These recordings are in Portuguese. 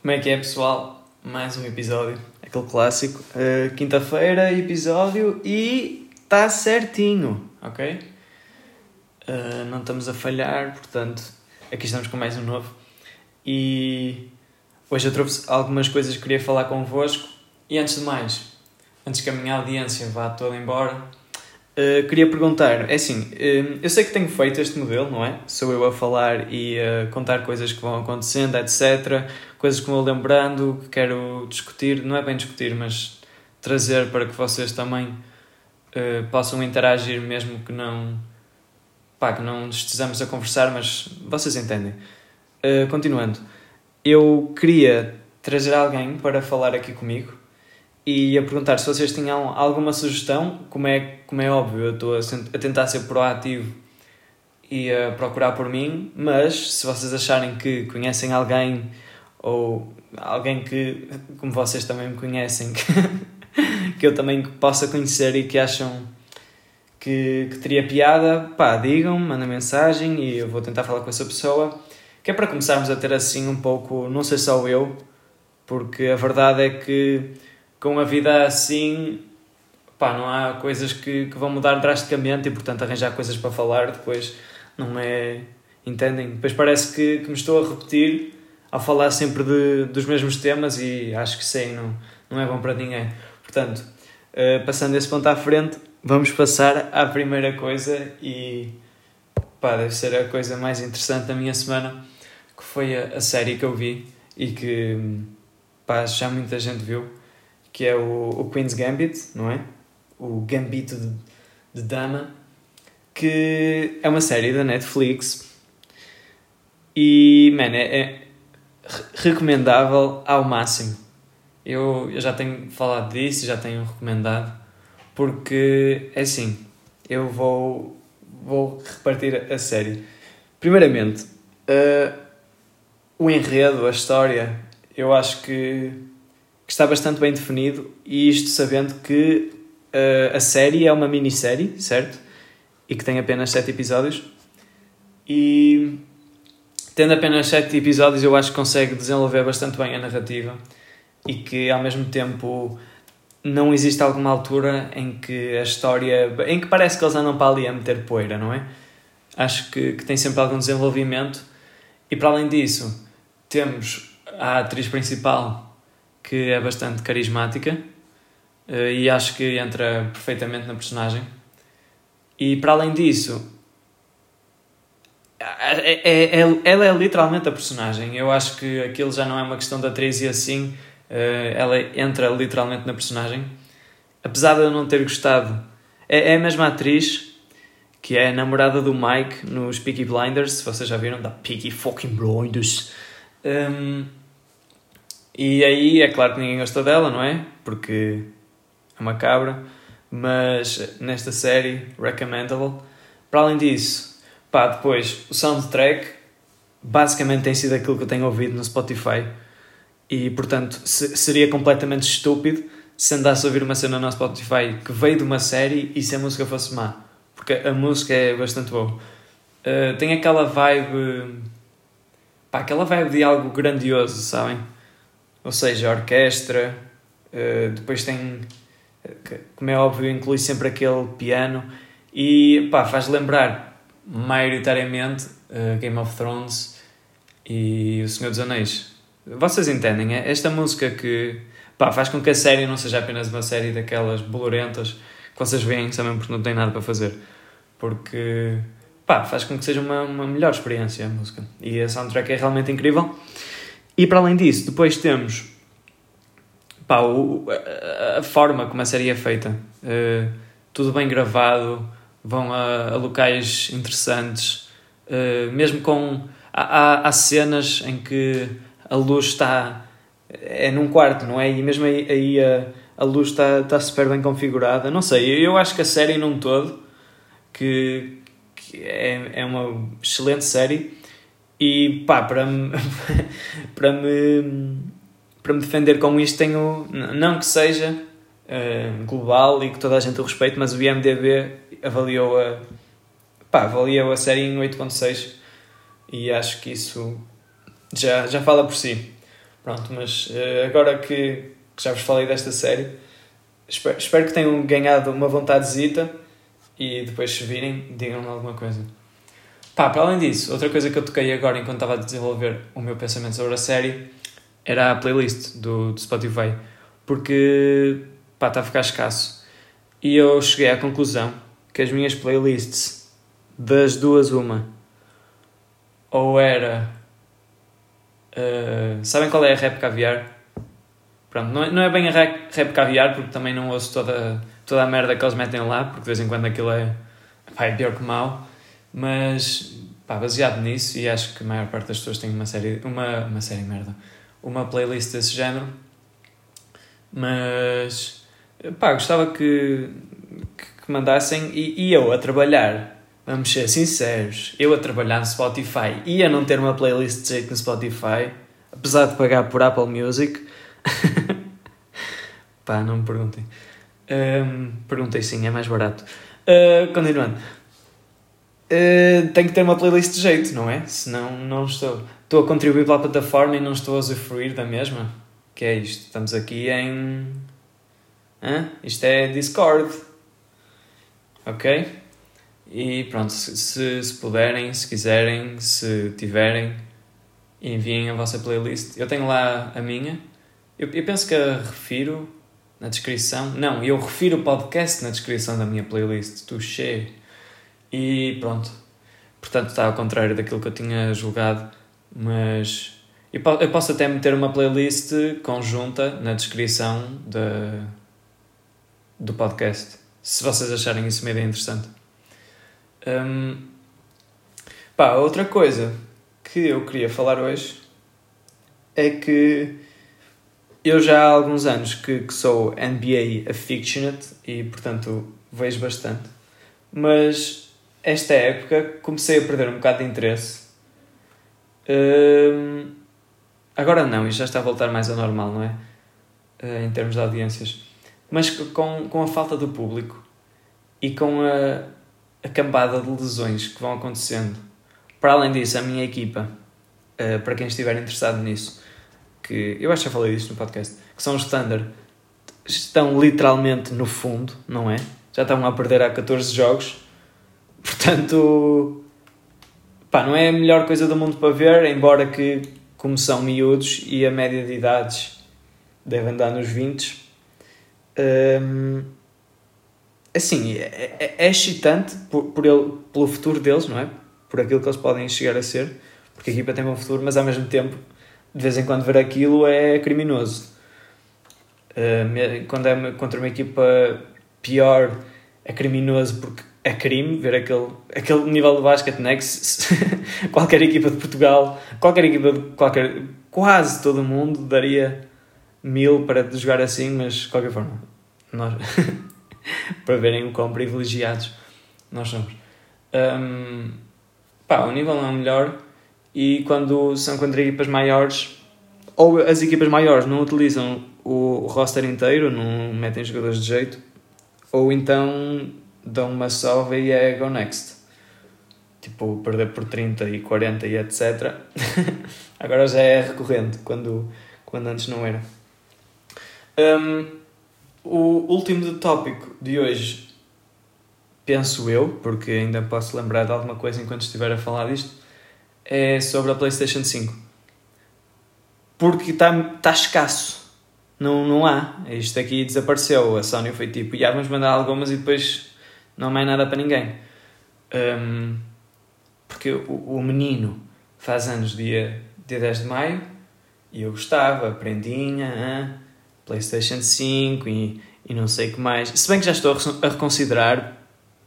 Como é que é, pessoal? Mais um episódio, aquele clássico. Uh, Quinta-feira, episódio e está certinho, ok? Uh, não estamos a falhar, portanto, aqui estamos com mais um novo. E hoje eu trouxe algumas coisas que queria falar convosco. E antes de mais, antes que a minha audiência vá toda embora, uh, queria perguntar: é assim, uh, eu sei que tenho feito este modelo, não é? Sou eu a falar e a contar coisas que vão acontecendo, etc. Coisas que vou lembrando, que quero discutir, não é bem discutir, mas trazer para que vocês também uh, possam interagir, mesmo que não. pá, que não estejamos a conversar, mas vocês entendem. continuando, eu queria trazer alguém para falar aqui comigo e a perguntar se vocês tinham alguma sugestão. Como é, como é óbvio, eu estou a, tentar ser proativo e a procurar por mim, mas se vocês acharem que conhecem alguém ou alguém que, como vocês também me conhecem, que, que eu também possa conhecer e que acham que, que teria piada, pá, digam, mandem mensagem e eu vou tentar falar com essa pessoa. Que é para começarmos a ter assim um pouco, não sei só eu, porque a verdade é que com a vida assim, pá, não há coisas que, que vão mudar drasticamente e, portanto, arranjar coisas para falar depois não é. Entendem? Depois parece que, que me estou a repetir ao falar sempre de, dos mesmos temas e acho que sim, não, não é bom para ninguém. Portanto, uh, passando esse ponto à frente, vamos passar à primeira coisa e pá, deve ser a coisa mais interessante da minha semana, que foi a, a série que eu vi e que pá, já muita gente viu que é o, o Queen's Gambit, não é? O Gambito de, de Dama, que é uma série da Netflix e, man, é, é recomendável ao máximo. Eu, eu já tenho falado disso, já tenho recomendado, porque é assim, eu vou, vou repartir a série. Primeiramente, uh, o enredo, a história, eu acho que que está bastante bem definido, e isto sabendo que uh, a série é uma minissérie, certo? E que tem apenas 7 episódios. E tendo apenas 7 episódios, eu acho que consegue desenvolver bastante bem a narrativa e que ao mesmo tempo não existe alguma altura em que a história. em que parece que eles andam para ali a meter poeira, não é? Acho que, que tem sempre algum desenvolvimento. E para além disso, temos a atriz principal que é bastante carismática uh, e acho que entra perfeitamente na personagem. E para além disso, é, é, ela é literalmente a personagem. Eu acho que aquilo já não é uma questão da atriz e assim, uh, ela entra literalmente na personagem. Apesar de eu não ter gostado, é, é a mesma atriz que é a namorada do Mike nos Peaky Blinders, vocês já viram, da Peaky fucking Blinders. Um, e aí é claro que ninguém gostou dela, não é? Porque é uma cabra. Mas nesta série, recommendable. Para além disso, pá, depois o soundtrack basicamente tem sido aquilo que eu tenho ouvido no Spotify. E portanto se, seria completamente estúpido se andasse a ouvir uma cena no Spotify que veio de uma série e se a música fosse má. Porque a música é bastante boa. Uh, tem aquela vibe. pá, aquela vibe de algo grandioso, sabem? Ou seja, orquestra, uh, depois tem, como é óbvio, inclui sempre aquele piano e pá, faz lembrar maioritariamente uh, Game of Thrones e O Senhor dos Anéis. Vocês entendem? É esta música que pá, faz com que a série não seja apenas uma série daquelas bolorentas que vocês veem também porque não têm nada para fazer. Porque pá, faz com que seja uma, uma melhor experiência a música. E a soundtrack é realmente incrível. E para além disso, depois temos pá, o, a, forma como a série é feita. Uh, tudo bem gravado, vão a, a locais interessantes, uh, mesmo com. Há, há, cenas em que a luz está. É num quarto, não é? E mesmo aí, aí a, a luz está, está super bem configurada. Não sei, eu acho que a série num todo, que, que é, é uma excelente série, e pá, para me, para me, para me defender com isto tenho, não que seja uh, global e que toda a gente o respeite, mas o IMDB avaliou a, pá, avaliou a série em 8.6 e acho que isso já, já fala por si. Pronto, mas uh, agora que, que, já vos falei desta série, espero, espero que tenham ganhado uma vontadezita e depois se virem, digam-me alguma coisa. Pá, para além disso, outra coisa que eu toquei agora enquanto estava a desenvolver o meu pensamento sobre a série era a playlist do, do Spotify, porque pá, está a ficar escasso. E eu cheguei à conclusão que as minhas playlists, das duas, uma, ou era. Uh, sabem qual é a rap caviar? Pronto, não é, não é bem a rap, rap caviar, porque também não ouço toda, toda a merda que eles metem lá, porque de vez em quando aquilo é, pá, é pior que mal. Mas, pá, baseado nisso, e acho que a maior parte das pessoas tem uma série. Uma, uma série merda. Uma playlist desse género. Mas, pá, gostava que, que, que mandassem e, e eu a trabalhar vamos ser sinceros, eu a trabalhar no Spotify e a não ter uma playlist de jeito no Spotify, apesar de pagar por Apple Music, pá, não me perguntem. Um, perguntei sim, é mais barato. Uh, continuando. Uh, tenho que ter uma playlist de jeito, não é? Senão não estou. Estou a contribuir para a plataforma e não estou a usufruir da mesma. Que é isto? Estamos aqui em. Hã? Isto é Discord. Ok? E pronto, se, se, se puderem, se quiserem, se tiverem, enviem a vossa playlist. Eu tenho lá a minha. Eu, eu penso que a refiro na descrição. Não, eu refiro o podcast na descrição da minha playlist. Touché. E pronto. Portanto, está ao contrário daquilo que eu tinha julgado. Mas eu, posso até meter uma playlist conjunta na descrição de, do podcast. Se vocês acharem isso ideia interessante. Um, pá, outra coisa que eu queria falar hoje é que eu já há alguns anos que, que sou NBA aficionate e, portanto, vejo bastante. Mas esta época comecei a perder um bocado de interesse. Um, agora não, e já está a voltar mais ao normal, não é? Uh, em termos de audiências. Mas com, com a falta do público e com a, a cambada de lesões que vão acontecendo. Para além disso, a minha equipa, uh, para quem estiver interessado nisso, que eu acho que já falei disso no podcast, que são os Thunder, estão literalmente no fundo, não é? Já estão a perder há 14 jogos, portanto, pá, não é a melhor coisa do mundo para ver, embora que, como são miúdos e a média de idades devem dar nos 20, um, assim, é, é, é excitante por, por ele, pelo futuro deles, não é? Por aquilo que eles podem chegar a ser, porque a equipa tem um futuro, mas ao mesmo tempo, de vez em quando ver aquilo é criminoso. Uh, quando é contra uma equipa pior, é criminoso porque é crime ver aquele, aquele nível de basquete, né? Que qualquer equipa de Portugal, qualquer equipa de qualquer, quase todo mundo daria mil para jogar assim, mas de qualquer forma, nós. para verem o quão privilegiados nós somos. Um, pá, o nível não é melhor e quando são contra equipas maiores, ou as equipas maiores não utilizam o roster inteiro, não metem jogadores de jeito, ou então dão uma salva e é go next. Tipo, perder por 30 e 40 e etc. Agora já é recorrente, quando, quando antes não era. Um, o último tópico de hoje, penso eu, porque ainda posso lembrar de alguma coisa enquanto estiver a falar disto, é sobre a PlayStation 5. Porque está tá escasso. Não, não há. Isto aqui desapareceu. A Sony foi tipo, já vamos mandar algumas e depois não há mais nada para ninguém. Um, porque o, o menino faz anos dia, dia 10 de maio e eu gostava, prendinha, PlayStation 5 e, e não sei o que mais. Se bem que já estou a reconsiderar,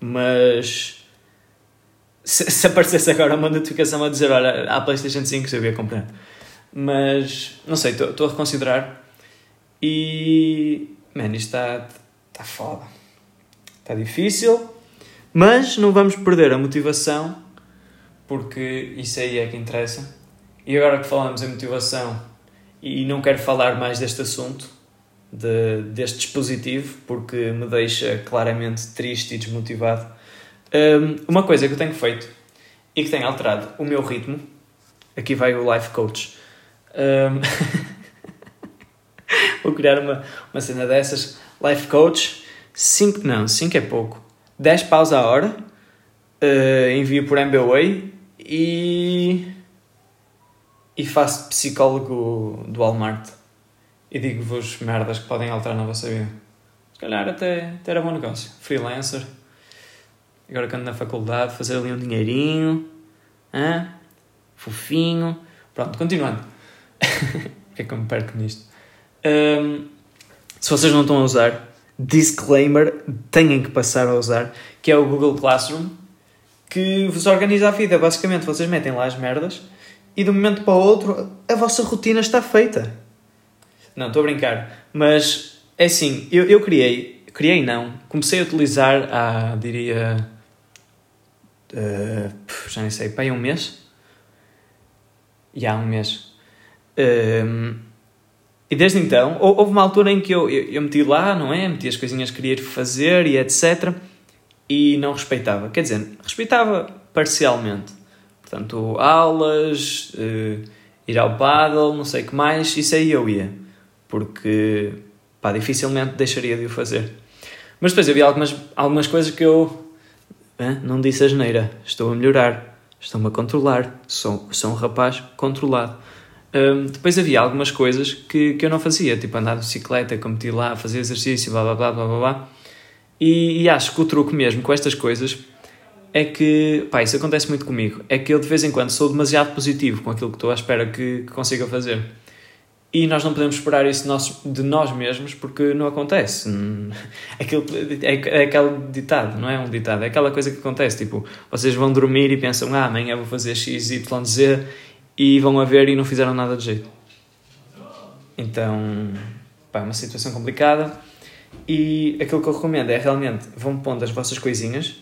mas se, se aparecesse agora uma notificação a dizer: Olha, há PlayStation 5, eu ia comprar. Mas não sei, estou, a reconsiderar e. Man, isto está, está foda. Está difícil, mas não vamos perder a motivação porque isso aí é que interessa. E agora que falamos em motivação e não quero falar mais deste assunto, de, deste dispositivo porque me deixa claramente triste e desmotivado. Um, uma coisa que eu tenho feito e que tem alterado o meu ritmo, aqui vai o life coach. Um, vou criar uma, uma cena dessas. Life coach, 5, não, 5 é pouco. 10 paus a hora, uh, envio por MBWay e. e faço psicólogo do Walmart. E digo-vos merdas que podem alterar na vossa vida. Se calhar até, até era bom negócio. Freelancer. Agora que ando na faculdade, fazer ali um dinheirinho. Hã? Fofinho. Pronto, continuando. Porquê é que eu me perco nisto? Um, se vocês não estão a usar, disclaimer, têm que passar a usar, que é o Google Classroom, que vos organiza a vida. Basicamente, vocês metem lá as merdas e de um momento para o outro a vossa rotina está feita. Não, estou a brincar. Mas é assim, eu, eu criei, criei não, comecei a utilizar há, diria, uh, já nem sei, aí um mês. E há um mês. Um, e desde então, houve uma altura em que eu, eu, eu, meti lá, não é? Meti as coisinhas que queria fazer e etc. E não respeitava. Quer dizer, respeitava parcialmente. Portanto, aulas, uh, ir ao paddle, não sei o que mais, isso aí eu ia. Porque, pá, dificilmente deixaria de o fazer. Mas depois havia algumas, algumas coisas que eu hein, não disse a geneira. Estou a melhorar, estou-me a controlar, sou, sou um rapaz controlado. Um, depois havia algumas coisas que, que eu não fazia, tipo andar de bicicleta, cometi lá, fazer exercício, blá blá blá blá blá blá. E, e, acho que o truque mesmo com estas coisas é que, pá, isso acontece muito comigo, é que eu de vez em quando sou demasiado positivo com aquilo que estou à espera que, que consiga fazer. E nós não podemos esperar isso de nós, de nós mesmos porque não acontece. Aquilo, é, é aquele ditado, não é um ditado, é aquela coisa que acontece. Tipo, vocês vão dormir e pensam, ah, amanhã vou fazer X, Y, Z e vão a ver e não fizeram nada de jeito. Então, pá, é uma situação complicada e aquilo que eu recomendo é realmente vão pondo as vossas coisinhas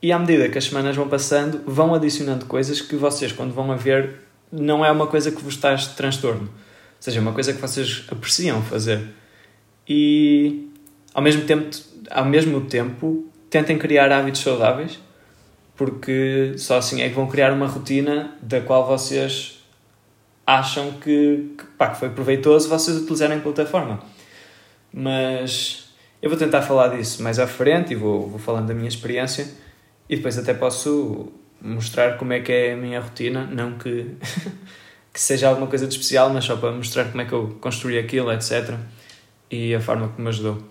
e à medida que as semanas vão passando, vão adicionando coisas que vocês, quando vão a ver, não é uma coisa que vos traz transtorno. Ou seja, é uma coisa que vocês apreciam fazer. E ao mesmo tempo, ao mesmo tempo tentem criar hábitos saudáveis porque só assim é que vão criar uma rotina da qual vocês acham que, que, pá, que foi proveitoso vocês utilizarem a plataforma. Mas eu vou tentar falar disso mais à frente e vou, vou falando da minha experiência e depois até posso mostrar como é que é a minha rotina, não que, que seja alguma coisa de especial, mas só para mostrar como é que eu construí aquilo, etc. E a forma que me ajudou.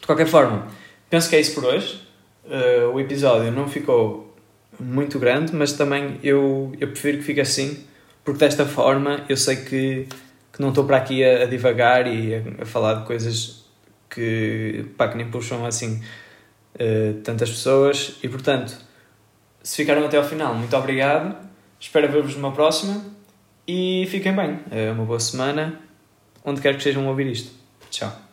De qualquer forma, penso que é isso por hoje uh, o episódio não ficou muito grande, mas também eu, eu prefiro que fique assim, porque desta forma eu sei que, que não estou para aqui a, a divagar e a, a, falar de coisas que, pá, que nem puxam assim uh, tantas pessoas e portanto, se ficaram até ao final, muito obrigado, espero ver-vos numa próxima e fiquem bem, é uma boa semana, onde quer que estejam a ouvir isto. Tchau.